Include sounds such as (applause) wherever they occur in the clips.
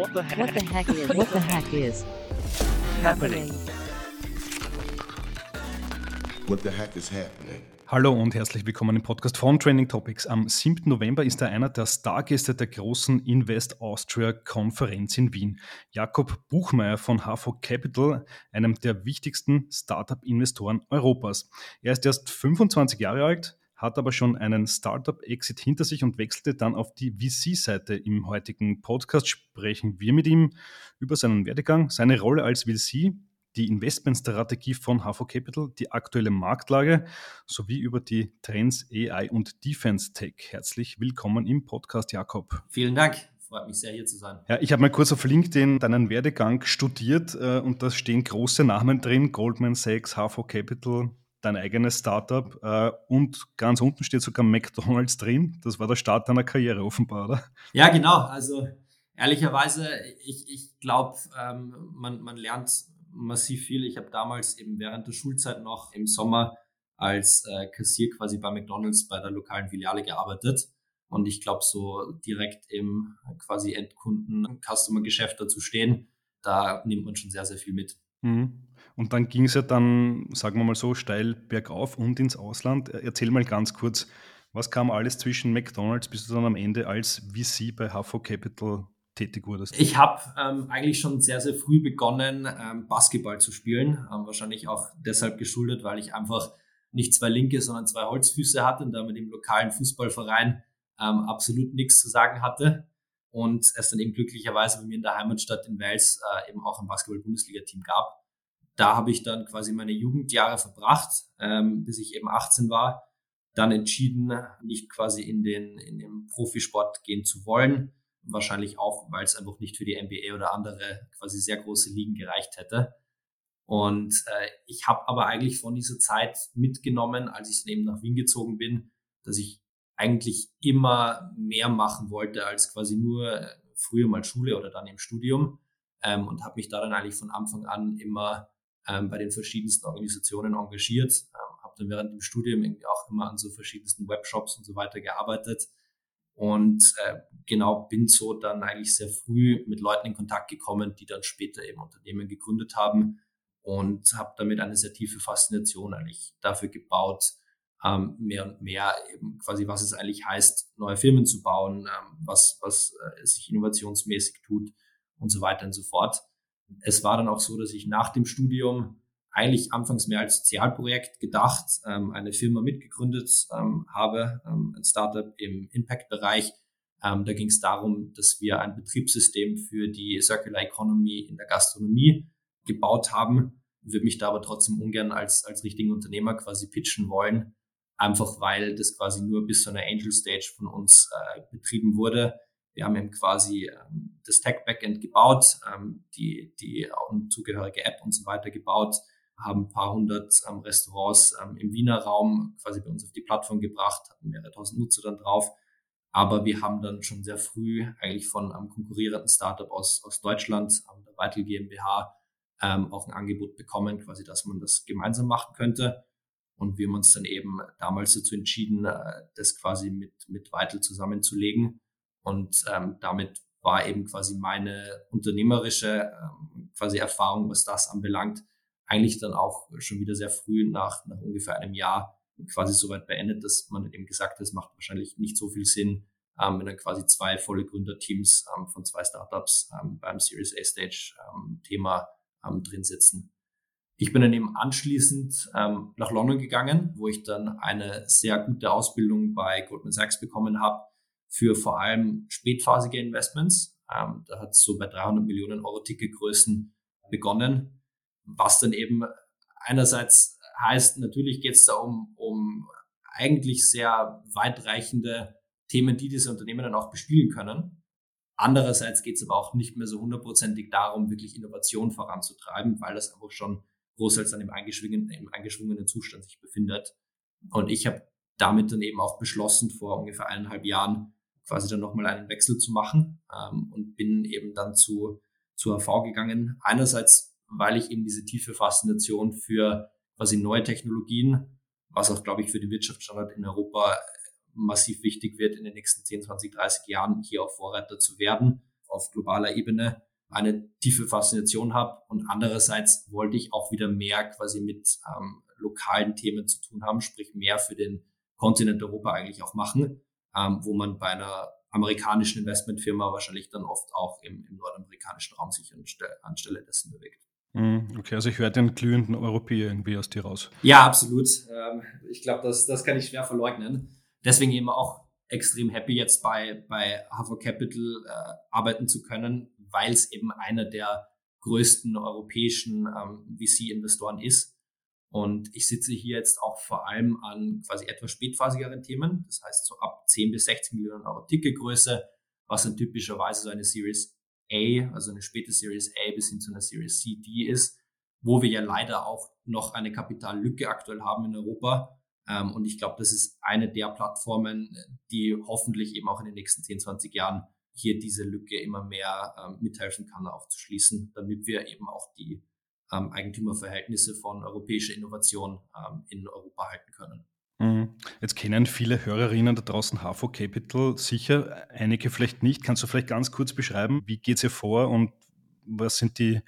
What the heck? What the heck is? What the heck is happening? What the heck is happening? Hallo und herzlich willkommen im Podcast von Training Topics. Am 7. November ist da einer der Stargäste der großen Invest Austria Konferenz in Wien. Jakob Buchmeier von HV Capital, einem der wichtigsten Startup-Investoren Europas. Er ist erst 25 Jahre alt, hat aber schon einen Startup-Exit hinter sich und wechselte dann auf die VC-Seite. Im heutigen Podcast sprechen wir mit ihm über seinen Werdegang, seine Rolle als VC, die Investmentstrategie von HV Capital, die aktuelle Marktlage sowie über die Trends AI und Defense Tech. Herzlich willkommen im Podcast, Jakob. Vielen Dank. Freut mich sehr, hier zu sein. Ja, ich habe mal kurz auf LinkedIn deinen Werdegang studiert äh, und da stehen große Namen drin: Goldman Sachs, HV Capital, dein eigenes Startup äh, und ganz unten steht sogar McDonalds drin. Das war der Start deiner Karriere offenbar, oder? Ja, genau. Also ehrlicherweise, ich, ich glaube, ähm, man, man lernt massiv viel. Ich habe damals eben während der Schulzeit noch im Sommer als äh, Kassier quasi bei McDonalds bei der lokalen Filiale gearbeitet. Und ich glaube, so direkt im quasi Endkunden-Customer-Geschäft dazu stehen, da nimmt man schon sehr, sehr viel mit. Mhm. Und dann ging es ja dann, sagen wir mal so, steil bergauf und ins Ausland. Erzähl mal ganz kurz, was kam alles zwischen McDonalds bis du dann am Ende als VC bei HV Capital tätig wurdest? Ich habe ähm, eigentlich schon sehr, sehr früh begonnen, ähm, Basketball zu spielen. Ähm, wahrscheinlich auch deshalb geschuldet, weil ich einfach nicht zwei linke, sondern zwei Holzfüße hatte und da mit dem lokalen Fußballverein ähm, absolut nichts zu sagen hatte. Und es dann eben glücklicherweise bei mir in der Heimatstadt in Wales äh, eben auch ein Basketball-Bundesliga-Team gab da habe ich dann quasi meine Jugendjahre verbracht, ähm, bis ich eben 18 war. Dann entschieden, nicht quasi in den, in den Profisport gehen zu wollen. Wahrscheinlich auch, weil es einfach nicht für die NBA oder andere quasi sehr große Ligen gereicht hätte. Und äh, ich habe aber eigentlich von dieser Zeit mitgenommen, als ich dann eben nach Wien gezogen bin, dass ich eigentlich immer mehr machen wollte als quasi nur früher mal Schule oder dann im Studium. Ähm, und habe mich da dann eigentlich von Anfang an immer ähm, bei den verschiedensten Organisationen engagiert, ähm, habe dann während dem Studium irgendwie auch immer an so verschiedensten Webshops und so weiter gearbeitet und äh, genau bin so dann eigentlich sehr früh mit Leuten in Kontakt gekommen, die dann später eben Unternehmen gegründet haben und habe damit eine sehr tiefe Faszination eigentlich dafür gebaut, ähm, mehr und mehr eben quasi, was es eigentlich heißt, neue Firmen zu bauen, ähm, was, was äh, sich innovationsmäßig tut und so weiter und so fort. Es war dann auch so, dass ich nach dem Studium eigentlich anfangs mehr als Sozialprojekt gedacht, ähm, eine Firma mitgegründet ähm, habe, ähm, ein Startup im Impact-Bereich. Ähm, da ging es darum, dass wir ein Betriebssystem für die Circular Economy in der Gastronomie gebaut haben. Würde mich da aber trotzdem ungern als, als richtigen Unternehmer quasi pitchen wollen, einfach weil das quasi nur bis zu einer Angel Stage von uns äh, betrieben wurde wir haben eben quasi ähm, das Tech-Backend gebaut, ähm, die, die zugehörige App und so weiter gebaut, haben ein paar hundert ähm, Restaurants ähm, im Wiener Raum quasi bei uns auf die Plattform gebracht, hatten mehrere tausend Nutzer dann drauf. Aber wir haben dann schon sehr früh eigentlich von einem konkurrierenden Startup aus, aus Deutschland, ähm, der Vital GmbH, ähm, auch ein Angebot bekommen, quasi, dass man das gemeinsam machen könnte. Und wir haben uns dann eben damals dazu entschieden, äh, das quasi mit, mit Vital zusammenzulegen und ähm, damit war eben quasi meine unternehmerische ähm, quasi Erfahrung, was das anbelangt, eigentlich dann auch schon wieder sehr früh nach, nach ungefähr einem Jahr quasi soweit beendet, dass man eben gesagt hat, es macht wahrscheinlich nicht so viel Sinn, ähm, wenn dann quasi zwei volle Gründerteams ähm, von zwei Startups ähm, beim Series A Stage ähm, Thema ähm, drin sitzen. Ich bin dann eben anschließend ähm, nach London gegangen, wo ich dann eine sehr gute Ausbildung bei Goldman Sachs bekommen habe, für vor allem spätphasige Investments. Ähm, da hat es so bei 300 Millionen Euro Ticketgrößen begonnen, was dann eben einerseits heißt, natürlich geht es da um, um eigentlich sehr weitreichende Themen, die diese Unternehmen dann auch bespielen können. Andererseits geht es aber auch nicht mehr so hundertprozentig darum, wirklich Innovation voranzutreiben, weil das einfach schon großteils dann im eingeschwungenen, im eingeschwungenen Zustand sich befindet. Und ich habe damit dann eben auch beschlossen, vor ungefähr eineinhalb Jahren quasi dann nochmal einen Wechsel zu machen ähm, und bin eben dann zu, zu AV gegangen. Einerseits, weil ich eben diese tiefe Faszination für quasi neue Technologien, was auch, glaube ich, für den Wirtschaftsstandard in Europa massiv wichtig wird, in den nächsten 10, 20, 30 Jahren hier auch Vorreiter zu werden auf globaler Ebene eine tiefe Faszination habe. Und andererseits wollte ich auch wieder mehr quasi mit ähm, lokalen Themen zu tun haben, sprich mehr für den Kontinent Europa eigentlich auch machen, ähm, wo man bei einer amerikanischen Investmentfirma wahrscheinlich dann oft auch im, im nordamerikanischen Raum sich anstelle dessen bewegt. Hm, okay, also ich höre den glühenden Europäer irgendwie aus dir raus. Ja, absolut. Ähm, ich glaube, das, das kann ich schwer verleugnen. Deswegen eben auch extrem happy, jetzt bei, bei HV Capital äh, arbeiten zu können, weil es eben einer der größten europäischen ähm, VC-Investoren ist. Und ich sitze hier jetzt auch vor allem an quasi etwas spätphasigeren Themen, das heißt so ab 10 bis 16 Millionen Euro Ticketgröße, was dann typischerweise so eine Series A, also eine späte Series A bis hin zu einer Series C, D ist, wo wir ja leider auch noch eine Kapitallücke aktuell haben in Europa. Ähm, und ich glaube, das ist eine der Plattformen, die hoffentlich eben auch in den nächsten 10, 20 Jahren hier diese Lücke immer mehr ähm, mithelfen kann aufzuschließen, damit wir eben auch die ähm, Eigentümerverhältnisse von europäischer Innovation in Europa halten können. Mhm. Jetzt kennen viele Hörerinnen da draußen HV Capital sicher, einige vielleicht nicht. Kannst du vielleicht ganz kurz beschreiben, wie geht es ihr vor und was sind die,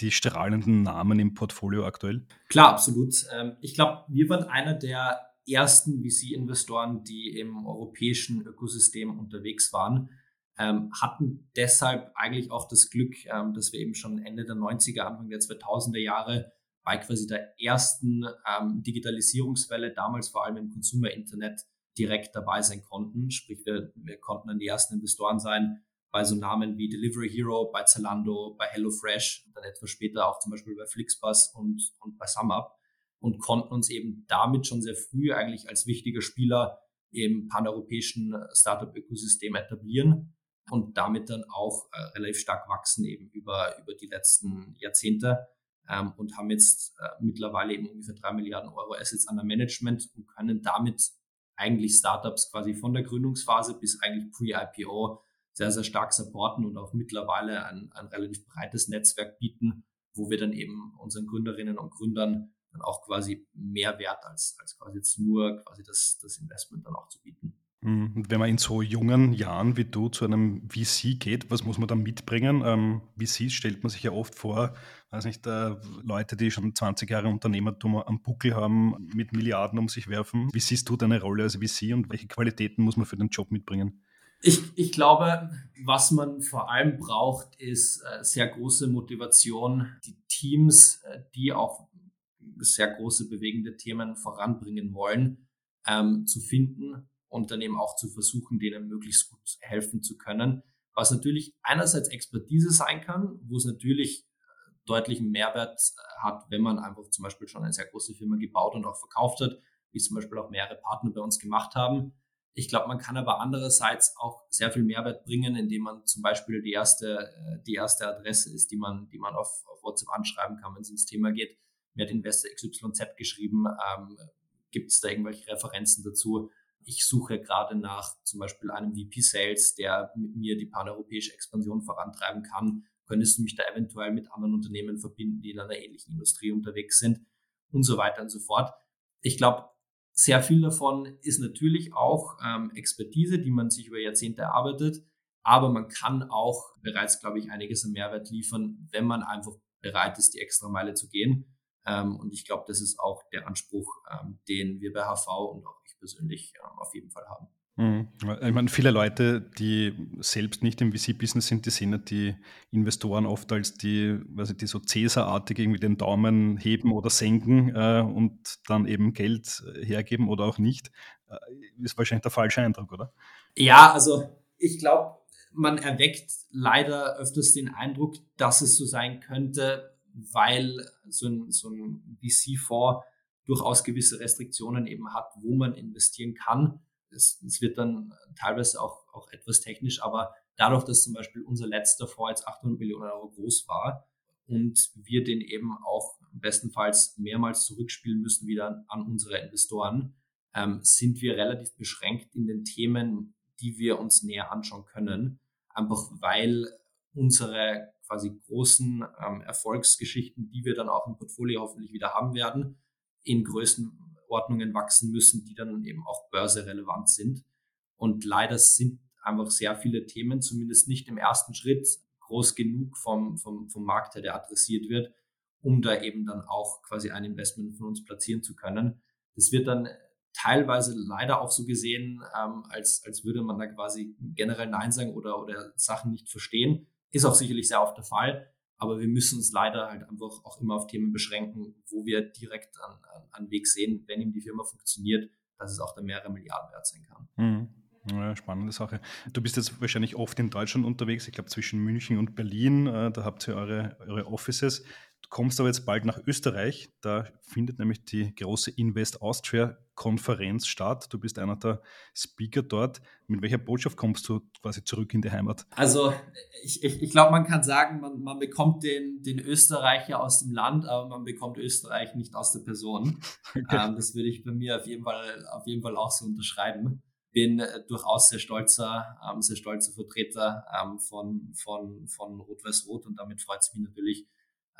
die strahlenden Namen im Portfolio aktuell? Klar, absolut. Ähm, ich glaube, wir waren einer der ersten VC-Investoren, die im europäischen Ökosystem unterwegs waren, ähm, hatten deshalb eigentlich auch das Glück, ähm, dass wir eben schon Ende der 90er, Anfang der 2000er Jahre bei quasi der ersten ähm, Digitalisierungswelle, damals vor allem im Consumer-Internet, direkt dabei sein konnten. Sprich, wir, wir konnten dann die ersten Investoren sein bei so Namen wie Delivery Hero, bei Zalando, bei HelloFresh, dann etwas später auch zum Beispiel bei Flixbus und, und bei SumUp und konnten uns eben damit schon sehr früh eigentlich als wichtiger Spieler im paneuropäischen Startup-Ökosystem etablieren und damit dann auch äh, relativ stark wachsen eben über, über die letzten Jahrzehnte ähm, und haben jetzt äh, mittlerweile eben ungefähr drei Milliarden Euro Assets under Management und können damit eigentlich Startups quasi von der Gründungsphase bis eigentlich pre-IPO sehr, sehr stark supporten und auch mittlerweile ein, ein relativ breites Netzwerk bieten, wo wir dann eben unseren Gründerinnen und Gründern dann auch quasi mehr Wert als, als quasi jetzt nur quasi das, das Investment dann auch zu bieten. Mhm. Wenn man in so jungen Jahren wie du zu einem VC geht, was muss man da mitbringen? Ähm, VCs stellt man sich ja oft vor, weiß nicht, äh, Leute, die schon 20 Jahre Unternehmertum am Buckel haben, mit Milliarden um sich werfen. Wie siehst du deine Rolle als VC und welche Qualitäten muss man für den Job mitbringen? Ich, ich glaube, was man vor allem braucht, ist äh, sehr große Motivation, die Teams, äh, die auch sehr große bewegende Themen voranbringen wollen, ähm, zu finden und dann eben auch zu versuchen, denen möglichst gut helfen zu können. Was natürlich einerseits Expertise sein kann, wo es natürlich äh, deutlichen Mehrwert äh, hat, wenn man einfach zum Beispiel schon eine sehr große Firma gebaut und auch verkauft hat, wie zum Beispiel auch mehrere Partner bei uns gemacht haben. Ich glaube, man kann aber andererseits auch sehr viel Mehrwert bringen, indem man zum Beispiel die erste, äh, die erste Adresse ist, die man, die man auf, auf WhatsApp anschreiben kann, wenn es ums Thema geht. Mir hat Investor XYZ geschrieben, ähm, gibt es da irgendwelche Referenzen dazu? Ich suche gerade nach zum Beispiel einem VP Sales, der mit mir die paneuropäische Expansion vorantreiben kann. Könntest du mich da eventuell mit anderen Unternehmen verbinden, die in einer ähnlichen Industrie unterwegs sind und so weiter und so fort. Ich glaube, sehr viel davon ist natürlich auch ähm, Expertise, die man sich über Jahrzehnte erarbeitet, aber man kann auch bereits, glaube ich, einiges an Mehrwert liefern, wenn man einfach bereit ist, die extra Meile zu gehen. Ähm, und ich glaube, das ist auch der Anspruch, ähm, den wir bei HV und auch persönlich ähm, auf jeden Fall haben. Mhm. Ich meine, viele Leute, die selbst nicht im VC-Business sind, die sehen ja die Investoren oft als die, weiß ich, die so Cäsar-artig irgendwie den Daumen heben oder senken äh, und dann eben Geld äh, hergeben oder auch nicht. Äh, ist wahrscheinlich der falsche Eindruck, oder? Ja, also ich glaube, man erweckt leider öfters den Eindruck, dass es so sein könnte, weil so ein, so ein VC-Fonds durchaus gewisse Restriktionen eben hat, wo man investieren kann. Es, es wird dann teilweise auch, auch etwas technisch, aber dadurch, dass zum Beispiel unser letzter Fonds jetzt 800 Millionen Euro groß war und wir den eben auch bestenfalls mehrmals zurückspielen müssen wieder an, unsere Investoren, ähm, sind wir relativ beschränkt in den Themen, die wir uns näher anschauen können. Einfach weil unsere quasi großen ähm, Erfolgsgeschichten, die wir dann auch im Portfolio hoffentlich wieder haben werden, in Größenordnungen wachsen müssen, die dann eben auch börserelevant sind. Und leider sind einfach sehr viele Themen, zumindest nicht im ersten Schritt, groß genug vom, vom, vom Markt her, der adressiert wird, um da eben dann auch quasi ein Investment von uns platzieren zu können. Das wird dann teilweise leider auch so gesehen, ähm, als, als würde man da quasi generell Nein sagen oder, oder Sachen nicht verstehen. Ist auch sicherlich sehr oft der Fall. Aber wir müssen uns leider halt einfach auch immer auf Themen beschränken, wo wir direkt an, an, an Weg sehen, wenn ihm die Firma funktioniert, dass es auch da mehrere Milliarden wert sein kann. Mhm. Ja, spannende Sache. Du bist jetzt wahrscheinlich oft in Deutschland unterwegs, ich glaube zwischen München und Berlin, äh, da habt ihr eure, eure Offices. Du kommst aber jetzt bald nach Österreich, da findet nämlich die große Invest Austria Konferenz statt. Du bist einer der Speaker dort. Mit welcher Botschaft kommst du quasi zurück in die Heimat? Also ich, ich, ich glaube, man kann sagen, man, man bekommt den, den Österreicher aus dem Land, aber man bekommt Österreich nicht aus der Person. Okay. (laughs) Ähm, das würde ich bei mir auf jeden Fall, auf jeden Fall auch so unterschreiben bin äh, durchaus sehr stolzer, ähm, sehr stolzer Vertreter ähm, von, von, von Rot-Weiß-Rot und damit freut es mich natürlich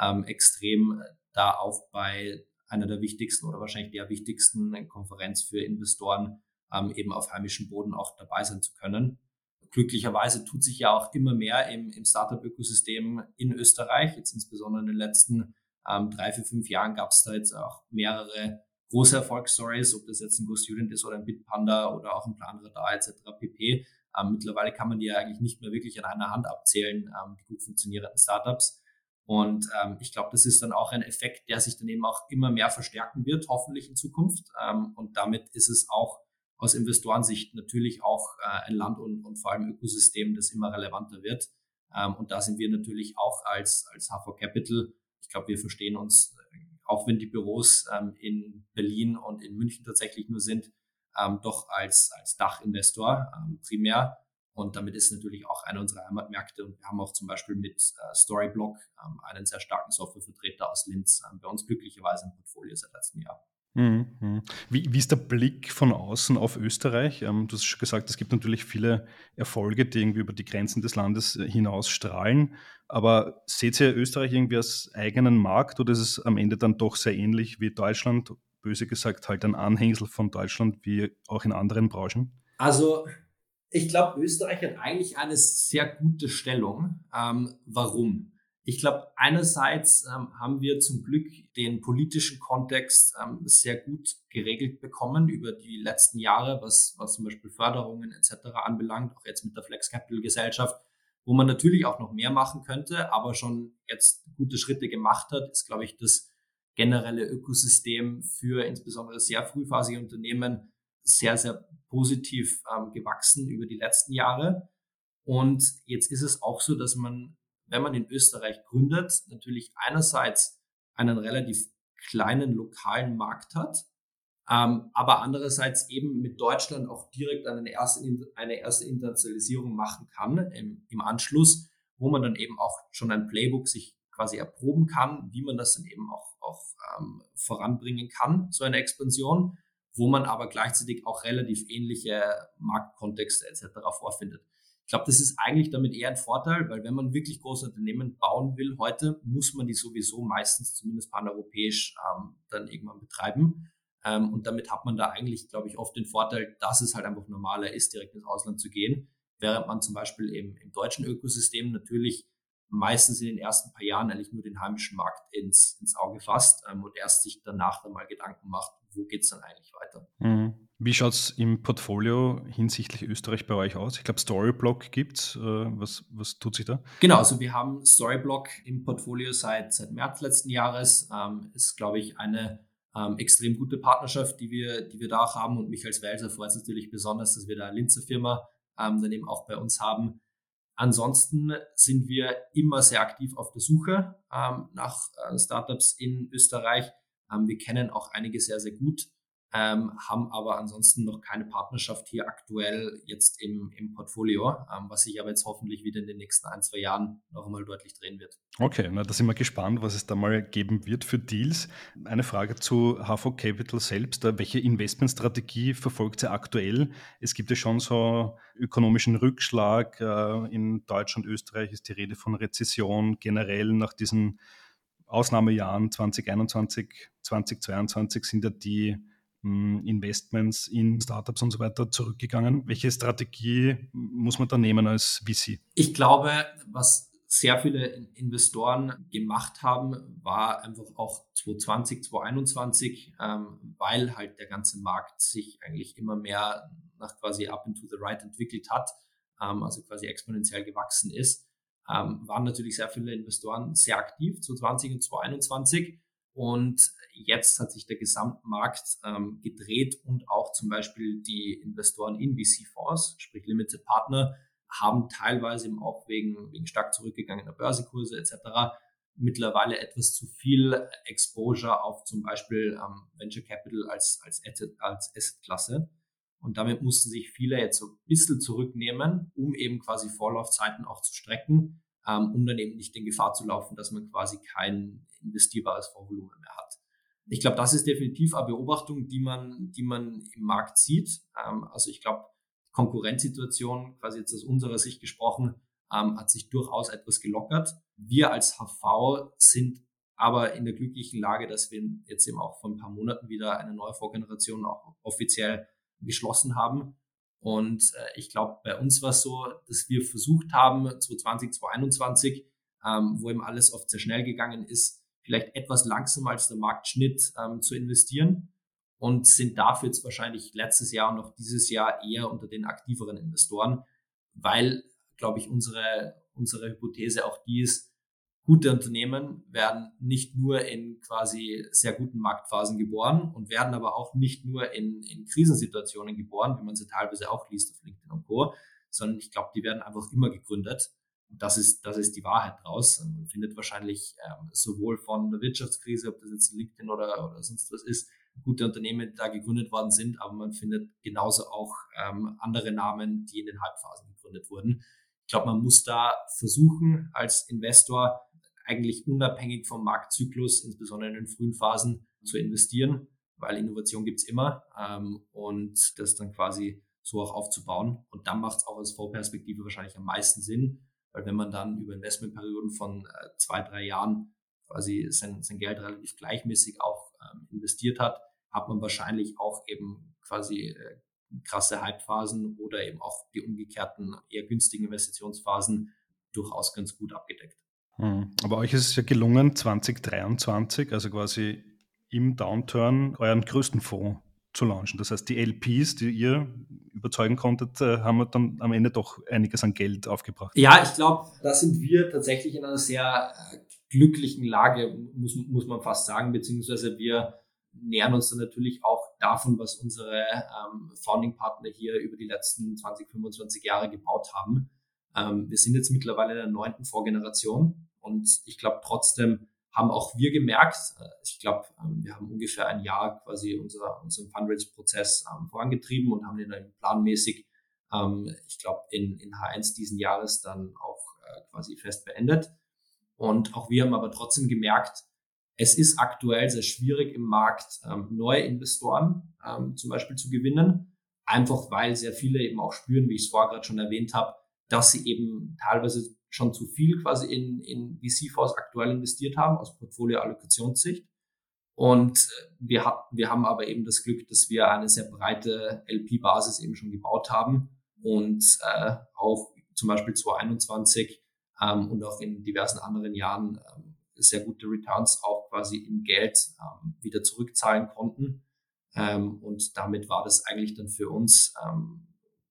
ähm, extrem, äh, da auch bei einer der wichtigsten oder wahrscheinlich der wichtigsten Konferenz für Investoren ähm, eben auf heimischem Boden auch dabei sein zu können. Glücklicherweise tut sich ja auch immer mehr im, im Startup-Ökosystem in Österreich. Jetzt insbesondere in den letzten ähm, drei, vier, fünf Jahren gab es da jetzt auch mehrere große Erfolgsstories, ob das jetzt ein GoStudent ist oder ein Bitpanda oder auch ein Planradar etc. pp. Ähm, mittlerweile kann man die ja eigentlich nicht mehr wirklich an einer Hand abzählen, ähm, die gut funktionierenden Startups. Und ähm, ich glaube, das ist dann auch ein Effekt, der sich dann eben auch immer mehr verstärken wird, hoffentlich in Zukunft. Ähm, und damit ist es auch aus Investorensicht natürlich auch äh, ein Land und, und vor allem Ökosystem, das immer relevanter wird. Ähm, und da sind wir natürlich auch als, als HV Capital, ich glaube, wir verstehen uns auch wenn die Büros ähm, in Berlin und in München tatsächlich nur sind, ähm, doch als, als Dachinvestor ähm, primär. Und damit ist natürlich auch einer unserer Heimatmärkte. Und wir haben auch zum Beispiel mit äh, Storyblock ähm, einen sehr starken Softwarevertreter aus Linz ähm, bei uns glücklicherweise im Portfolio seit letztem Jahr. Mhm, mhm. Wie, wie, ist der Blick von außen auf Österreich? Ähm, du hast schon gesagt, es gibt natürlich viele Erfolge, die irgendwie über die Grenzen des Landes äh, hinaus strahlen. Aber seht ihr Österreich irgendwie als eigenen Markt oder ist es am Ende dann doch sehr ähnlich wie Deutschland? Böse gesagt, halt ein Anhängsel von Deutschland wie auch in anderen Branchen? Also, ich glaube, Österreich hat eigentlich eine sehr gute Stellung. Ähm, warum? Ich glaube, einerseits ähm, haben wir zum Glück den politischen Kontext ähm, sehr gut geregelt bekommen über die letzten Jahre, was, was zum Beispiel Förderungen etc. anbelangt, auch jetzt mit der Flex Capital Gesellschaft, wo man natürlich auch noch mehr machen könnte, aber schon jetzt gute Schritte gemacht hat, ist, glaube ich, das generelle Ökosystem für insbesondere sehr frühphasige Unternehmen sehr, sehr positiv ähm, gewachsen über die letzten Jahre. Und jetzt ist es auch so, dass man wenn man in Österreich gründet, natürlich einerseits einen relativ kleinen lokalen Markt hat, ähm, aber andererseits eben mit Deutschland auch direkt eine erste, eine erste Internationalisierung machen kann im, im Anschluss, wo man dann eben auch schon ein Playbook sich quasi erproben kann, wie man das dann eben auch, auch ähm, voranbringen kann, so eine Expansion, wo man aber gleichzeitig auch relativ ähnliche Marktkontexte etc. vorfindet. Ich glaube, das ist eigentlich damit eher ein Vorteil, weil wenn man wirklich große Unternehmen bauen will heute, muss man die sowieso meistens zumindest paneuropäisch ähm, dann irgendwann betreiben. Ähm, und damit hat man da eigentlich, glaube ich, oft den Vorteil, dass es halt einfach normaler ist, direkt ins Ausland zu gehen, während man zum Beispiel im, im deutschen Ökosystem natürlich meistens in den ersten paar Jahren eigentlich nur den heimischen Markt ins, ins Auge fasst ähm, und erst sich danach dann mal Gedanken macht, wo geht es dann eigentlich weiter. Mhm. Wie schaut es im Portfolio hinsichtlich Österreich bei euch aus? Ich glaube, Storyblock gibt es. Äh, was, was tut sich da? Genau, also wir haben Storyblock im Portfolio seit, seit März letzten Jahres. Ähm, ist, glaube ich, eine ähm, extrem gute Partnerschaft, die wir, die wir da auch haben. Und mich als Welser freut es natürlich besonders, dass wir da eine Linzer Firma ähm, dann eben auch bei uns haben. Ansonsten sind wir immer sehr aktiv auf der Suche ähm, nach äh, Startups in Österreich. Ähm, wir kennen auch einige sehr, sehr gut ähm, haben aber ansonsten noch keine Partnerschaft hier aktuell jetzt im, im Portfolio, ähm, was sich aber jetzt hoffentlich wieder in den nächsten ein, zwei Jahren noch einmal deutlich drehen wird. Okay, na, da sind wir gespannt, was es da mal geben wird für Deals. Eine Frage zu HV Capital selbst. Welche Investmentstrategie verfolgt ihr aktuell? Es gibt ja schon so ökonomischen Rückschlag. Äh, in Deutschland, Österreich ist die Rede von Rezession generell nach diesen Ausnahmejahren 2021, 2022 sind ja die Investments in Startups und so weiter zurückgegangen. Welche Strategie muss man da nehmen als VC? Ich glaube, was sehr viele Investoren gemacht haben, war einfach auch 2020, 2021, ähm, weil halt der ganze Markt sich eigentlich immer mehr nach quasi up into the right entwickelt hat, ähm, also quasi exponentiell gewachsen ist, ähm, waren natürlich sehr viele Investoren sehr aktiv 2020 und 2021 und jetzt hat sich der Gesamtmarkt ähm, gedreht und auch zum Beispiel die Investoren in VC-Fonds, sprich Limited Partner, haben teilweise eben auch wegen, wegen stark zurückgegangener Börsekurse etc. mittlerweile etwas zu viel Exposure auf zum Beispiel ähm, Venture Capital als, als, als Asset-Klasse. Und damit mussten sich viele jetzt so ein bisschen zurücknehmen, um eben quasi Vorlaufzeiten auch zu strecken, ähm, um dann eben nicht in Gefahr zu laufen, dass man quasi kein investierbares Vorvolumen mehr hat. Ich glaube, das ist definitiv eine Beobachtung, die man, die man im Markt sieht. Ähm, also ich glaube, Konkurrenzsituation, quasi jetzt aus unserer Sicht gesprochen, ähm, hat sich durchaus etwas gelockert. Wir als HV sind aber in der glücklichen Lage, dass wir jetzt eben auch vor ein paar Monaten wieder eine neue Vorgeneration auch offiziell geschlossen haben. Und äh, ich glaube, bei uns war es so, dass wir versucht haben, 2020, 2021, ähm, wo eben alles oft sehr schnell gegangen ist, vielleicht etwas langsamer als der Marktschnitt ähm, zu investieren und sind dafür jetzt wahrscheinlich letztes Jahr und noch dieses Jahr eher unter den aktiveren Investoren, weil, glaube ich, unsere, unsere Hypothese auch die ist, gute Unternehmen werden nicht nur in quasi sehr guten Marktphasen geboren und werden aber auch nicht nur in, in Krisensituationen geboren, wie man sie teilweise auch liest auf LinkedIn und Co., sondern ich glaube, die werden einfach immer gegründet. Das ist, das ist die Wahrheit draus. Man findet wahrscheinlich ähm, sowohl von der Wirtschaftskrise, ob das jetzt LinkedIn oder, oder sonst was ist, gute Unternehmen, die da gegründet worden sind, aber man findet genauso auch ähm, andere Namen, die in den Halbphasen gegründet wurden. Ich glaube, man muss da versuchen, als Investor eigentlich unabhängig vom Marktzyklus, insbesondere in den frühen Phasen, zu investieren, weil Innovation gibt's immer ähm, und das dann quasi so auch aufzubauen. Und dann macht es auch aus Vorperspektive wahrscheinlich am meisten Sinn, weil wenn man dann über Investmentperioden von äh, zwei, drei Jahren quasi sein, sein Geld relativ gleichmäßig auch ähm, investiert hat, hat man wahrscheinlich auch eben quasi äh, krasse Hypephasen oder eben auch die umgekehrten eher günstigen Investitionsphasen durchaus ganz gut abgedeckt. Hm. Aber euch ist es ja gelungen, 2023, also quasi im Downturn, euren größten Fonds zu launchen. Das heißt, die LPs, die ihr überzeugen konntet, äh, haben dann am Ende doch einiges an Geld aufgebracht. Ja, ich glaube, da sind wir tatsächlich in einer sehr äh, glücklichen Lage, muss, muss man fast sagen, beziehungsweise wir nähern uns dann natürlich auch davon, was unsere ähm, Founding-Partner hier über die letzten 20, 25 Jahre gebaut haben. Ähm, wir sind jetzt mittlerweile in der neunten Vorgeneration und ich glaube trotzdem haben auch wir gemerkt, äh, ich glaube, ähm, wir haben ungefähr ein Jahr quasi unser, unseren Fundraise-Prozess ähm, vorangetrieben und haben den dann planmäßig, ähm, ich glaube, in, in H1 diesen Jahres dann auch äh, quasi fest beendet. Und auch wir haben aber trotzdem gemerkt, es ist aktuell sehr schwierig im Markt, neue Investoren zum Beispiel zu gewinnen, einfach weil sehr viele eben auch spüren, wie ich es vorher gerade schon erwähnt habe, dass sie eben teilweise schon zu viel quasi in, in VC-Fonds aktuell investiert haben aus Portfolio-Allokationssicht. Und äh, wir, hat, wir haben aber eben das Glück, dass wir eine sehr breite LP-Basis eben schon gebaut haben und äh, auch zum Beispiel 2021 ähm, und auch in diversen anderen Jahren ähm, sehr gute Returns auch quasi in Geld ähm, wieder zurückzahlen konnten. Ähm, und damit war das eigentlich dann für uns ähm,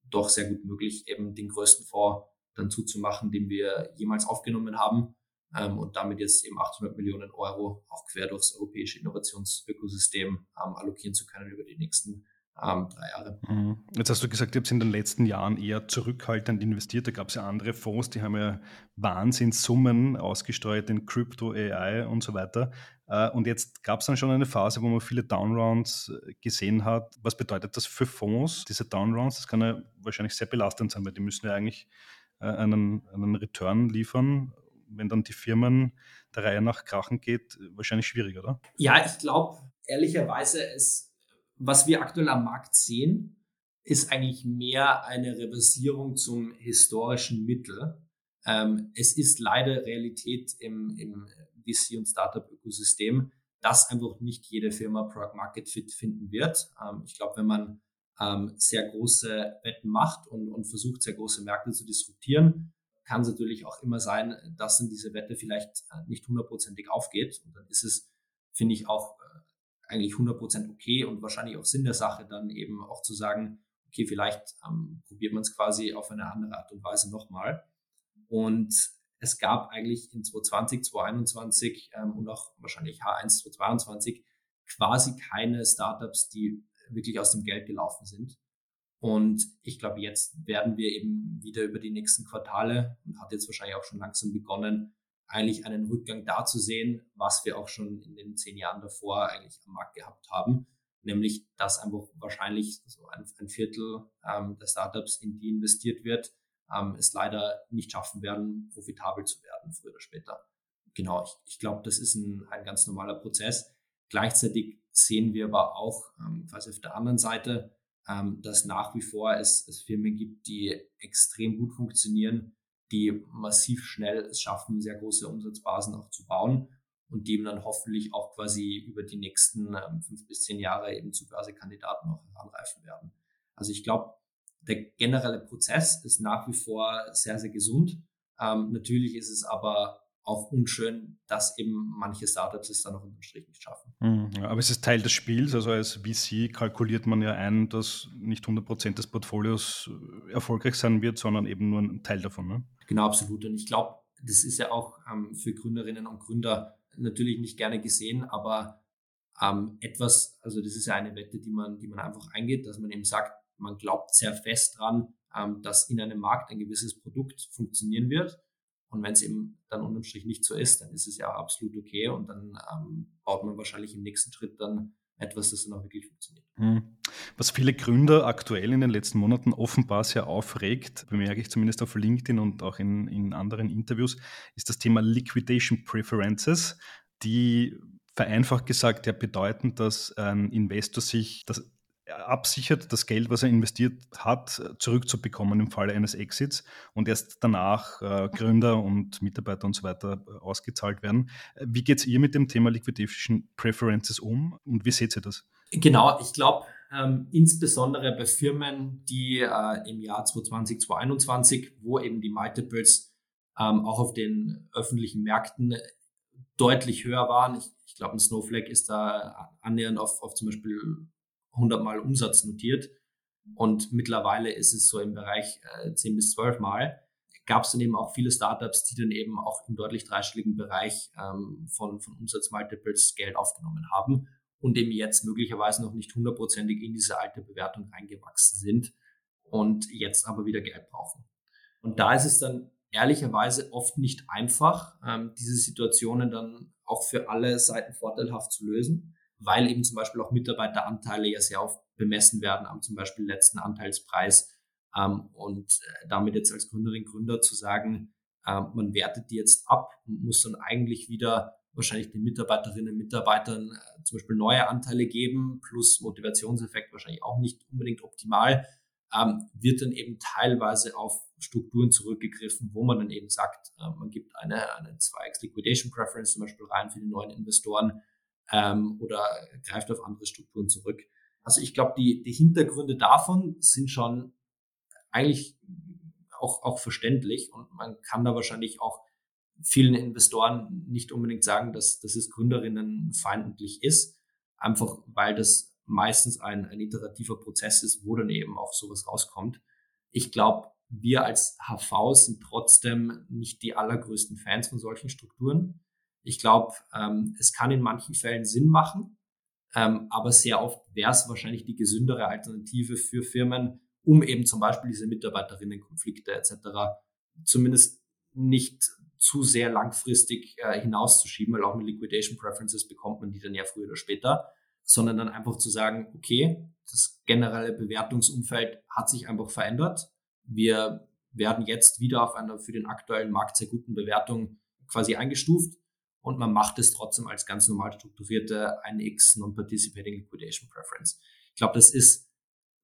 doch sehr gut möglich, eben den größten Fonds dann zuzumachen, den wir jemals aufgenommen haben ähm, und damit jetzt eben 800 Millionen Euro auch quer durchs europäische Innovationsökosystem ähm, allokieren zu können über die nächsten ähm, drei Jahre. Mhm. Jetzt hast du gesagt, ihr habt in den letzten Jahren eher zurückhaltend investiert. Da gab es ja andere Fonds, die haben ja Wahnsinnssummen ausgesteuert in Crypto, AI und so weiter. Äh, und jetzt gab es dann schon eine Phase, wo man viele Downrounds äh, gesehen hat. Was bedeutet das für Fonds, diese Downrounds? Das kann ja wahrscheinlich sehr belastend sein, weil die müssen ja eigentlich einen, einen Return liefern. Wenn dann die Firmen der Reihe nach krachen geht, wahrscheinlich schwierig, oder? Ja, ich glaube, ehrlicherweise, ist, was wir aktuell am Markt sehen, ist eigentlich mehr eine Reversierung zum historischen Mittel. Ähm, es ist leider Realität im, im VC- und Startup-Ökosystem, dass einfach nicht jede Firma Product Market Fit finden wird. Ähm, ich glaube, wenn man ähm, sehr große Wetten macht und, und versucht, sehr große Märkte zu disruptieren, kann es natürlich auch immer sein, dass dann diese Wette vielleicht äh, nicht hundertprozentig aufgeht. Und dann ist es, finde ich, auch äh, eigentlich 100% okay und wahrscheinlich auch Sinn der Sache, dann eben auch zu sagen, okay, vielleicht ähm, probiert man es quasi auf eine andere Art und Weise nochmal. Und es gab eigentlich in 2020, 2021 ähm, und auch wahrscheinlich H1 2022 quasi keine Startups, die wirklich aus dem Geld gelaufen sind. Und ich glaube, jetzt werden wir eben wieder über die nächsten Quartale und hat jetzt wahrscheinlich auch schon langsam begonnen, eigentlich einen Rückgang da zu sehen, was wir auch schon in den zehn Jahren davor eigentlich am Markt gehabt haben. Nämlich, dass einfach wahrscheinlich so ein, ein Viertel ähm, der Startups, in die investiert wird, ähm, es leider nicht schaffen werden, profitabel zu werden, früher oder später. Genau, ich, ich glaube, das ist ein, ein ganz normaler Prozess. Gleichzeitig sehen wir aber auch ähm, quasi auf der anderen Seite, ähm, dass nach wie vor es, es Firmen gibt, die extrem gut funktionieren, die massiv schnell es schaffen, sehr große Umsatzbasen auch zu bauen und die dann hoffentlich auch quasi über die nächsten ähm, fünf bis zehn Jahre eben zu Börsekandidaten auch heranreifen werden. Also ich glaube, der generelle Prozess ist nach wie vor sehr, sehr gesund. Ähm, natürlich ist es aber auch unschön, dass eben manche Startups es dann noch unterm Strich nicht schaffen. Mhm, ja, aber es ist Teil des Spiels. Also als VC kalkuliert man ja ein, dass nicht 100% des Portfolios äh, erfolgreich sein wird, sondern eben nur ein Teil davon. Ne? Genau, absolut. Und ich glaube, das ist ja auch ähm, für Gründerinnen und Gründer natürlich nicht gerne gesehen, aber ähm, etwas, also das ist ja eine Wette, die man, die man einfach eingeht, dass man eben sagt, man glaubt sehr fest dran, ähm, dass in einem Markt ein gewisses Produkt funktionieren wird. Und wenn es eben dann unterm Strich nicht so ist, dann ist es ja absolut okay und dann ähm, baut man wahrscheinlich im nächsten Schritt dann etwas, das dann auch wirklich funktioniert. Hm. Was viele Gründer aktuell in den letzten Monaten offenbar sehr aufregt, bemerke ich zumindest auf LinkedIn und auch in, in anderen Interviews, ist das Thema Liquidation Preferences, die vereinfacht gesagt ja bedeuten, dass ein Investor sich das absichert, das Geld, was er investiert hat, zurückzubekommen im Falle eines Exits und erst danach äh, Gründer und Mitarbeiter und so weiter äh, ausgezahlt werden. Wie geht es ihr mit dem Thema Liquidation Preferences um und wie seht ihr das? Genau, ich glaube, ähm, insbesondere bei Firmen, die äh, im Jahr 2020, 2021, wo eben die Multiples ähm, auch auf den öffentlichen Märkten deutlich höher waren. Ich, ich glaube, ein Snowflake ist da annähernd auf, auf zum Beispiel 100 Mal Umsatz notiert. Und mittlerweile ist es so im Bereich äh, 10 bis 12 Mal. Gab es dann eben auch viele Startups, die dann eben auch im deutlich dreistelligen Bereich ähm, von, von Umsatzmultiples Geld aufgenommen haben und eben jetzt möglicherweise noch nicht hundertprozentig in diese alte Bewertung reingewachsen sind und jetzt aber wieder Geld brauchen. Und da ist es dann ehrlicherweise oft nicht einfach, ähm, diese Situationen dann auch für alle Seiten vorteilhaft zu lösen weil eben zum Beispiel auch Mitarbeiteranteile ja sehr oft bemessen werden am zum Beispiel letzten Anteilspreis. Ähm, und äh, damit jetzt als Gründerin, Gründer zu sagen, äh, man wertet die jetzt ab und muss dann eigentlich wieder wahrscheinlich den Mitarbeiterinnen und Mitarbeitern äh, zum Beispiel neue Anteile geben, plus Motivationseffekt wahrscheinlich auch nicht unbedingt optimal, ähm, wird dann eben teilweise auf Strukturen zurückgegriffen, wo man dann eben sagt, äh, man gibt eine, eine 2x Liquidation Preference zum Beispiel rein für die neuen Investoren, ähm, oder greift auf andere Strukturen zurück. Also ich glaube, die, die Hintergründe davon sind schon eigentlich auch, auch verständlich und man kann da wahrscheinlich auch vielen Investoren nicht unbedingt sagen, dass, dass es Gründerinnen feindlich ist, einfach weil das meistens ein, ein iterativer Prozess ist, wo dann eben auch sowas rauskommt. Ich glaube, wir als HV sind trotzdem nicht die allergrößten Fans von solchen Strukturen. Ich glaube, ähm, es kann in manchen Fällen Sinn machen, ähm, aber sehr oft wäre es wahrscheinlich die gesündere Alternative für Firmen, um eben zum Beispiel diese Mitarbeiterinnenkonflikte etc. zumindest nicht zu sehr langfristig äh, hinauszuschieben, weil auch mit Liquidation Preferences bekommt man die dann ja früher oder später, sondern dann einfach zu sagen, okay, das generelle Bewertungsumfeld hat sich einfach verändert. Wir werden jetzt wieder auf einer für den aktuellen Markt sehr guten Bewertung quasi eingestuft und man macht es trotzdem als ganz normal strukturierte 1x Non-Participating Liquidation Preference. Ich glaube, das ist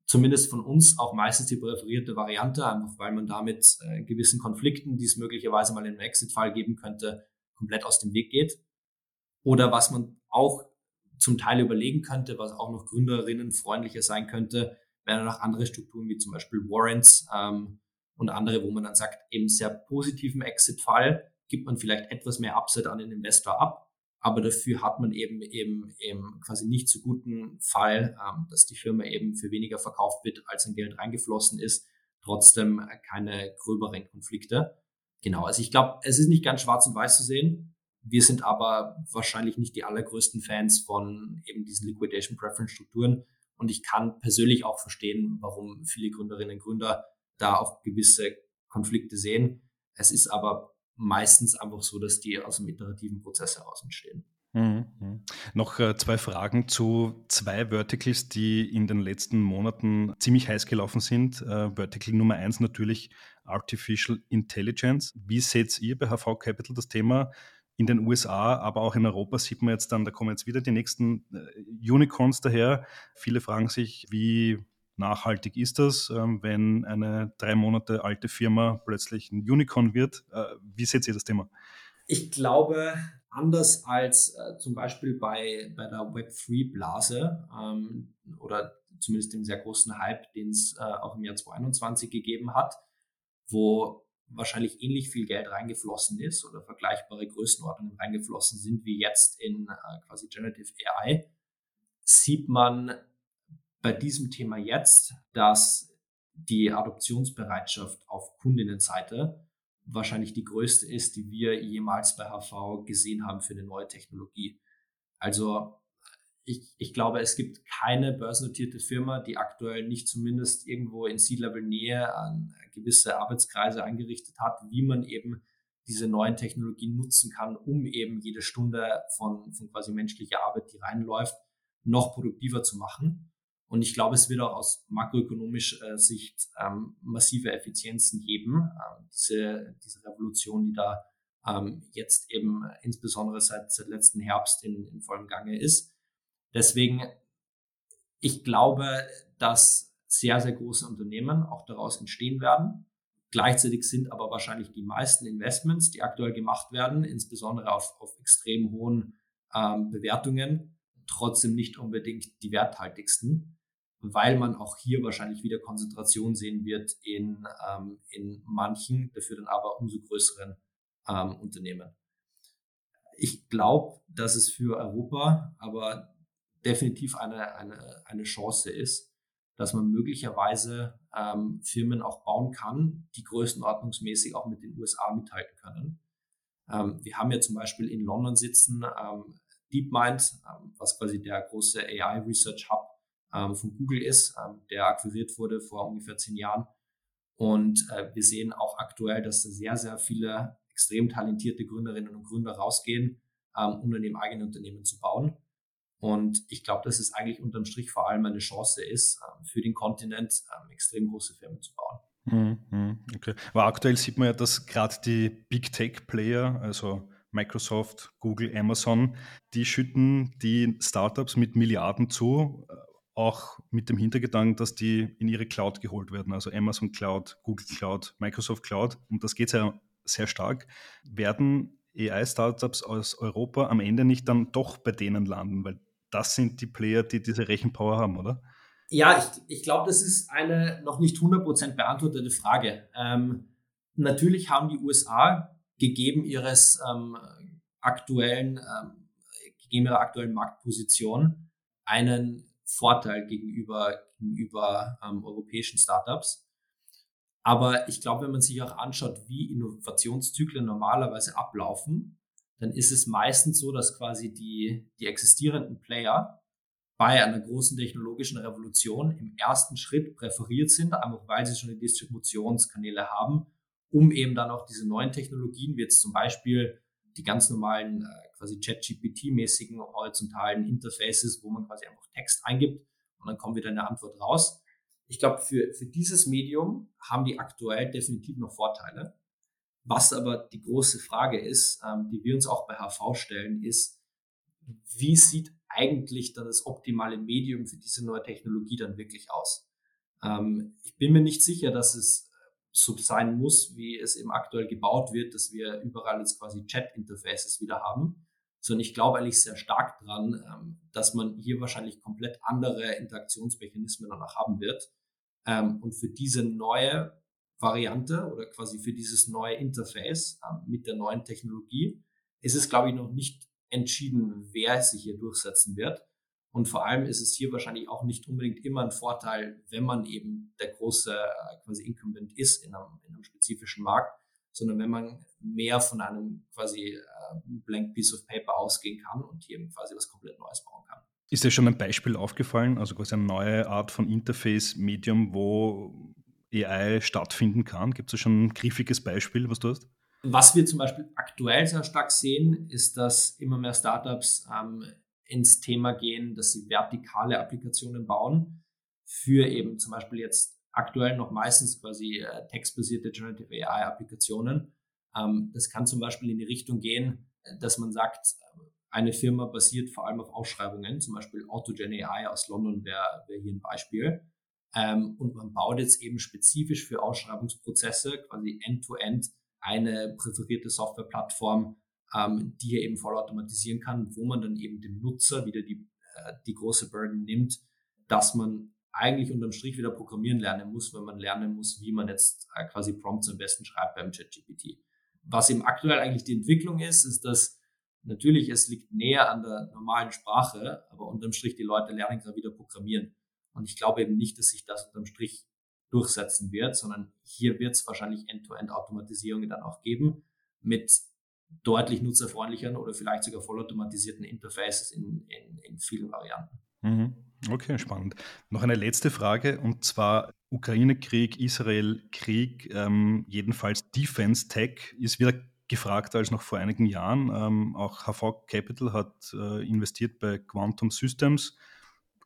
zumindest von uns auch meistens die präferierte Variante, einfach weil man damit äh, gewissen Konflikten, die es möglicherweise mal in einem Exit-Fall geben könnte, komplett aus dem Weg geht. Oder was man auch zum Teil überlegen könnte, was auch noch Gründerinnen freundlicher sein könnte, wären noch andere Strukturen wie zum Beispiel Warrants ähm, und andere, wo man dann sagt, im sehr positiven Exit-Fall gibt man vielleicht etwas mehr Upside an den Investor ab, aber dafür hat man eben eben eben quasi nicht so guten Fall, ähm, dass die Firma eben für weniger verkauft wird, als ein Geld reingeflossen ist, trotzdem keine gröberen Konflikte. Genau, also ich glaube, es ist nicht ganz schwarz und weiß zu sehen. Wir sind aber wahrscheinlich nicht die allergrößten Fans von eben diesen Liquidation Preference Strukturen. Und ich kann persönlich auch verstehen, warum viele Gründerinnen und Gründer da auch gewisse Konflikte sehen. Es ist aber meistens einfach so, dass die aus dem iterativen Prozess heraus entstehen. Mhm. mhm. Noch äh, zwei Fragen zu zwei Verticals, die in den letzten Monaten ziemlich heiß gelaufen sind. Äh, Vertical Nummer eins natürlich Artificial Intelligence. Wie seht ihr bei HV Capital das Thema? In den USA, aber auch in Europa sieht man jetzt dann, da kommen jetzt wieder die nächsten äh, Unicorns daher. Viele fragen sich, wie nachhaltig ist das, ähm, wenn eine drei Monate alte Firma plötzlich ein Unicorn wird? Äh, wie seht ihr das Thema? Ich glaube, anders als äh, zum Beispiel bei, bei der Web3-Blase ähm, oder zumindest dem sehr großen Hype, den es äh, auch im Jahr 2021 gegeben hat, wo wahrscheinlich ähnlich viel Geld reingeflossen ist oder vergleichbare Größenordnungen reingeflossen sind wie jetzt in äh, quasi Generative AI, sieht man bei diesem Thema jetzt, dass die Adoptionsbereitschaft auf Kundinnenseite wahrscheinlich die größte ist, die wir jemals bei HV gesehen haben für eine neue Technologie. Also ich, ich glaube, es gibt keine börsennotierte Firma, die aktuell nicht zumindest irgendwo in C-Level-Nähe an gewisse Arbeitskreise eingerichtet hat, wie man eben diese neuen Technologien nutzen kann, um eben jede Stunde von, von quasi menschlicher Arbeit, die reinläuft, noch produktiver zu machen. Und ich glaube, es wird auch aus makroökonomischer äh, Sicht ähm, massive Effizienzen geben. Ähm, diese, diese Revolution, die da ähm, jetzt eben insbesondere seit, seit letzten Herbst in, in vollem Gange ist. Deswegen, ich glaube, dass sehr, sehr große Unternehmen auch daraus entstehen werden. Gleichzeitig sind aber wahrscheinlich die meisten Investments, die aktuell gemacht werden, insbesondere auf, auf extrem hohen ähm, Bewertungen, trotzdem nicht unbedingt die werthaltigsten, weil man auch hier wahrscheinlich wieder Konzentration sehen wird in, ähm, in manchen, dafür dann aber umso größeren ähm, Unternehmen. Ich glaube, dass es für Europa aber definitiv eine, eine, eine Chance ist, dass man möglicherweise ähm, Firmen auch bauen kann, die größenordnungsmäßig auch mit den USA mithalten können. Ähm, wir haben ja zum Beispiel in London sitzen ähm, DeepMind, ähm, was quasi der große AI Research Hub ähm, von Google ist, ähm, der akquiriert wurde vor ungefähr zehn Jahren. Und äh, wir sehen auch aktuell, dass da sehr, sehr viele extrem talentierte Gründerinnen und Gründer rausgehen, ähm, um dann eben eigene Unternehmen zu bauen. Und ich glaube, dass es eigentlich unterm Strich vor allem eine Chance ist, ähm, für den Kontinent ähm, extrem große Firmen zu bauen. Mhm, okay. Aber aktuell sieht man ja, dass gerade die Big Tech Player, also Microsoft, Google, Amazon, die schütten die Startups mit Milliarden zu, äh, auch mit dem Hintergedanken, dass die in ihre Cloud geholt werden, also Amazon Cloud, Google Cloud, Microsoft Cloud, und das geht ja sehr stark, werden AI-Startups aus Europa am Ende nicht dann doch bei denen landen, weil das sind die Player, die diese Rechenpower haben, oder? Ja, ich, ich glaube, das ist eine noch nicht 100% beantwortete Frage. Ähm, natürlich haben die USA gegeben ihres ähm, aktuellen, ähm, gegeben ihrer aktuellen Marktposition einen Vorteil gegenüber, gegenüber ähm, europäischen Startups. Aber ich glaube, wenn man sich auch anschaut, wie Innovationszyklen normalerweise ablaufen, dann ist es meistens so, dass quasi die, die existierenden Player bei einer großen technologischen Revolution im ersten Schritt präferiert sind, einfach weil sie schon die Distributionskanäle haben, um eben dann auch diese neuen Technologien, wie jetzt zum Beispiel die ganz normalen äh, quasi Chat-GPT-mäßigen horizontalen Interfaces, wo man quasi einfach Text eingibt und dann kommt wieder eine Antwort raus, ich glaube, für, für dieses Medium haben die aktuell definitiv noch Vorteile. Was aber die große Frage ist, ähm, die wir uns auch bei HV stellen, ist, wie sieht eigentlich dann das optimale Medium für diese neue Technologie dann wirklich aus? Ähm, ich bin mir nicht sicher, dass es so sein muss, wie es eben aktuell gebaut wird, dass wir überall jetzt quasi Chat-Interfaces wieder haben, sondern ich glaube eigentlich sehr stark dran, ähm, dass man hier wahrscheinlich komplett andere Interaktionsmechanismen danach haben wird. Ähm, und für diese neue Variante oder quasi für dieses neue Interface ähm, mit der neuen Technologie ist es, glaube ich, noch nicht entschieden, wer sich hier durchsetzen wird. Und vor allem ist es hier wahrscheinlich auch nicht unbedingt immer ein Vorteil, wenn man eben der große äh, quasi Incumbent ist in einem, in einem spezifischen Markt, sondern wenn man mehr von einem quasi äh, blank piece of paper ausgehen kann und hier eben quasi was komplett Neues bauen kann. Ist dir schon ein Beispiel aufgefallen, also quasi eine neue Art von Interface-Medium, wo AI stattfinden kann? Gibt es schon ein griffiges Beispiel, was du hast? Was wir zum Beispiel aktuell sehr stark sehen, ist, dass immer mehr Startups ähm, ins Thema gehen, dass sie vertikale Applikationen bauen für eben zum Beispiel jetzt aktuell noch meistens quasi äh, textbasierte Generative AI-Applikationen. Ähm, das kann zum Beispiel in die Richtung gehen, dass man sagt, eine Firma basiert vor allem auf Ausschreibungen, zum Beispiel Autogen AI aus London wäre wär hier ein Beispiel. Ähm, und man baut jetzt eben spezifisch für Ausschreibungsprozesse quasi end-to-end -end eine präferierte Softwareplattform, ähm, die er eben vollautomatisieren kann, wo man dann eben dem Nutzer wieder die, äh, die große Burden nimmt, dass man eigentlich unterm Strich wieder programmieren lernen muss, wenn man lernen muss, wie man jetzt äh, quasi Prompts am besten schreibt beim ChatGPT. Was eben aktuell eigentlich die Entwicklung ist, ist, dass natürlich es liegt näher an der normalen Sprache, aber unterm Strich die Leute lernen gerade wieder programmieren. Und ich glaube eben nicht, dass sich das unterm Strich durchsetzen wird, sondern hier wird es wahrscheinlich End-to-End-Automatisierungen dann auch geben mit deutlich nutzerfreundlicheren oder vielleicht sogar vollautomatisierten Interfaces in, in, in vielen Varianten. Mhm. Okay, spannend. Noch eine letzte Frage und zwar Ukraine-Krieg, Israel-Krieg, ähm, jedenfalls Defense Tech ist wieder gefragter als noch vor einigen Jahren. Ähm, auch HV Capital hat äh, investiert bei Quantum Systems.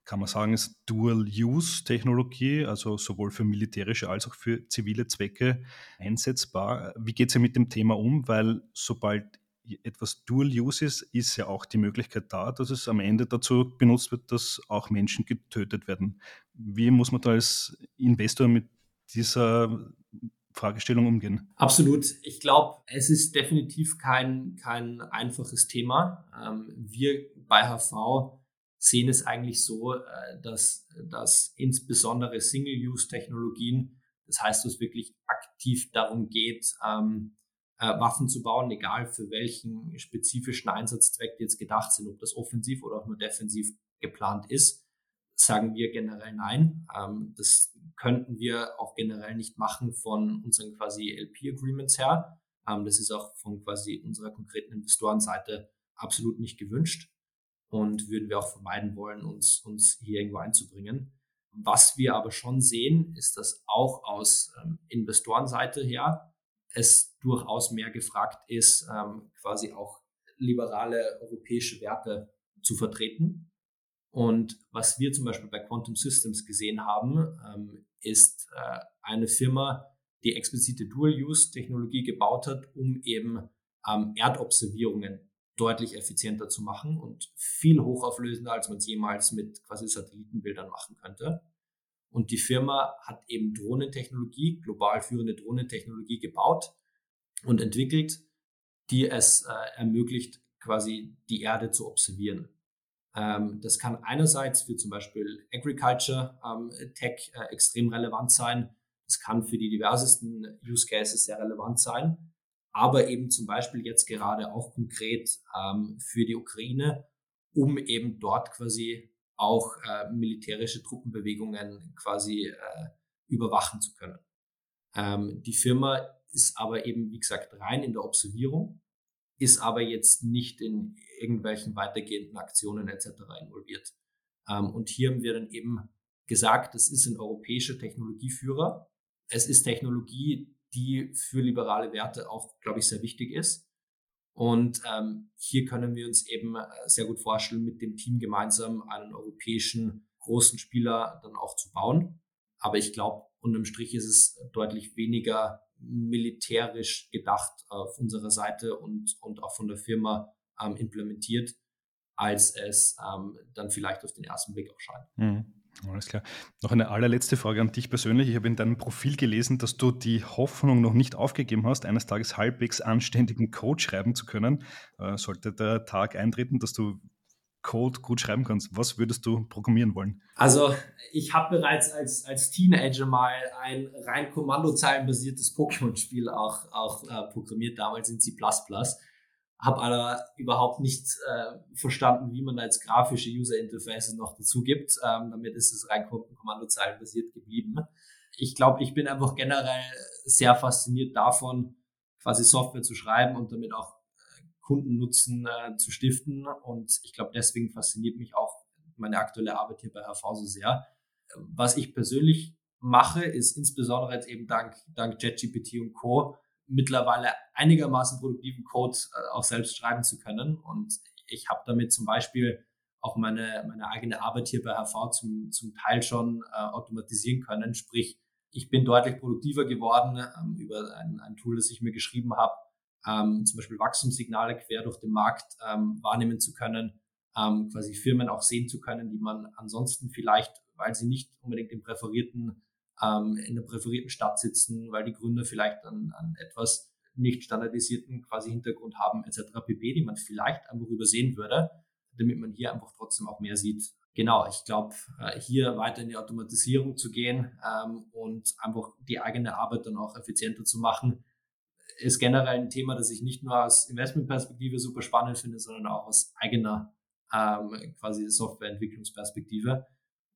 Kann man sagen, ist Dual-Use-Technologie, also sowohl für militärische als auch für zivile Zwecke einsetzbar. Wie geht es mit dem Thema um? Weil sobald etwas Dual-Use ist, ist ja auch die Möglichkeit da, dass es am Ende dazu benutzt wird, dass auch Menschen getötet werden. Wie muss man da als Investor mit dieser Fragestellung umgehen? Absolut. Ich glaube, es ist definitiv kein, kein einfaches Thema. Ähm, wir bei HV sehen es eigentlich so, äh, dass, dass insbesondere Single-Use-Technologien, das heißt, dass es wirklich aktiv darum geht, ähm, äh, Waffen zu bauen, egal für welchen spezifischen Einsatzzweck die jetzt gedacht sind, ob das offensiv oder auch nur defensiv geplant ist, sagen wir generell nein. Ähm, das könnten wir auch generell nicht machen von unseren quasi LP-Agreements her. Ähm, das ist auch von quasi unserer konkreten Investorenseite absolut nicht gewünscht und würden wir auch vermeiden wollen, uns, uns hier irgendwo einzubringen. Was wir aber schon sehen, ist, dass auch aus ähm, Investorenseite her es durchaus mehr gefragt ist, ähm, quasi auch liberale europäische Werte zu vertreten. Und was wir zum Beispiel bei Quantum Systems gesehen haben, ähm, ist äh, eine Firma, die explizite Dual-Use-Technologie gebaut hat, um eben ähm, Erdobservierungen deutlich effizienter zu machen und viel hochauflösender, als man es jemals mit quasi Satellitenbildern machen könnte. Und die Firma hat eben Drohnentechnologie, global führende Drohnentechnologie gebaut und entwickelt, die es äh, ermöglicht, quasi die Erde zu observieren. Ähm, das kann einerseits für zum Beispiel Agriculture ähm, Tech äh, extrem relevant sein. Das kann für die diversesten Use Cases sehr relevant sein, aber eben zum Beispiel jetzt gerade auch konkret ähm, für die Ukraine, um eben dort quasi auch äh, militärische Truppenbewegungen quasi äh, überwachen zu können. Ähm, die Firma ist aber eben, wie gesagt, rein in der Observierung, ist aber jetzt nicht in irgendwelchen weitergehenden Aktionen etc. involviert. Ähm, und hier haben wir dann eben gesagt, das ist ein europäischer Technologieführer. Es ist Technologie, die für liberale Werte auch, glaube ich, sehr wichtig ist. Und ähm, hier können wir uns eben äh, sehr gut vorstellen, mit dem Team gemeinsam einen europäischen großen Spieler dann auch zu bauen. Aber ich glaube, unterm Strich ist es deutlich weniger militärisch gedacht auf unserer Seite und, und auch von der Firma ähm, implementiert, als es ähm, dann vielleicht auf den ersten Blick auch scheint. Mhm. Alles klar. Noch eine allerletzte Frage an dich persönlich. Ich habe in deinem Profil gelesen, dass du die Hoffnung noch nicht aufgegeben hast, eines Tages halbwegs anständigen Code schreiben zu können. Äh, sollte der Tag eintreten, dass du Code gut schreiben kannst, was würdest du programmieren wollen? Also ich habe bereits als, als Teenager mal ein rein kommandozeilenbasiertes Pokémon-Spiel auch, auch äh, programmiert, damals in C++ habe aber überhaupt nicht äh, verstanden, wie man da jetzt grafische User Interfaces noch dazu gibt. Ähm, damit ist es rein Kommandozeilen basiert geblieben. Ich glaube, ich bin einfach generell sehr fasziniert davon, quasi Software zu schreiben und damit auch äh, Kundennutzen äh, zu stiften. Und ich glaube, deswegen fasziniert mich auch meine aktuelle Arbeit hier bei HV so sehr. Was ich persönlich mache, ist insbesondere jetzt eben dank, dank JetGPT und Co mittlerweile einigermaßen produktiven Code äh, auch selbst schreiben zu können. Und ich habe damit zum Beispiel auch meine, meine eigene Arbeit hier bei HV zum, zum Teil schon äh, automatisieren können. Sprich, ich bin deutlich produktiver geworden ähm, über ein, ein Tool, das ich mir geschrieben habe, ähm, zum Beispiel Wachstumssignale quer durch den Markt ähm, wahrnehmen zu können, ähm, quasi Firmen auch sehen zu können, die man ansonsten vielleicht, weil sie nicht unbedingt im präferierten ähm, in der präferierten Stadt sitzen, weil die Gründer vielleicht an, an etwas nicht standardisierten quasi Hintergrund haben etc. pp, die man vielleicht einfach übersehen würde, damit man hier einfach trotzdem auch mehr sieht. Genau, ich glaube, äh, hier weiter in die Automatisierung zu gehen ähm, und einfach die eigene Arbeit dann auch effizienter zu machen, ist generell ein Thema, das ich nicht nur aus Investmentperspektive super spannend finde, sondern auch aus eigener ähm, quasi Softwareentwicklungsperspektive.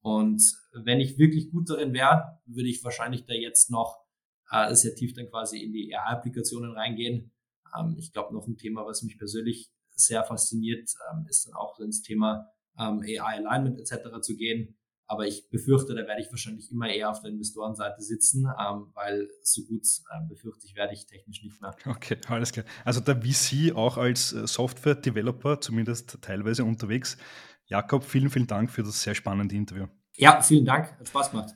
Und wenn ich wirklich gut darin wäre, würde ich wahrscheinlich da jetzt noch äh, sehr tief dann quasi in die AI-Applikationen reingehen. Ähm, ich glaube, noch ein Thema, was mich persönlich sehr fasziniert, ähm, ist dann auch ins Thema ähm, AI-Alignment etc. zu gehen. Aber ich befürchte, da werde ich wahrscheinlich immer eher auf der Investorenseite sitzen, ähm, weil so gut ähm, befürchte ich, werde ich technisch nicht mehr. Okay, alles klar. Also der VC auch als äh, Software-Developer zumindest teilweise unterwegs. Jakob, vielen, vielen Dank für das sehr spannende Interview. Ja, vielen Dank. Hat Spaß gemacht.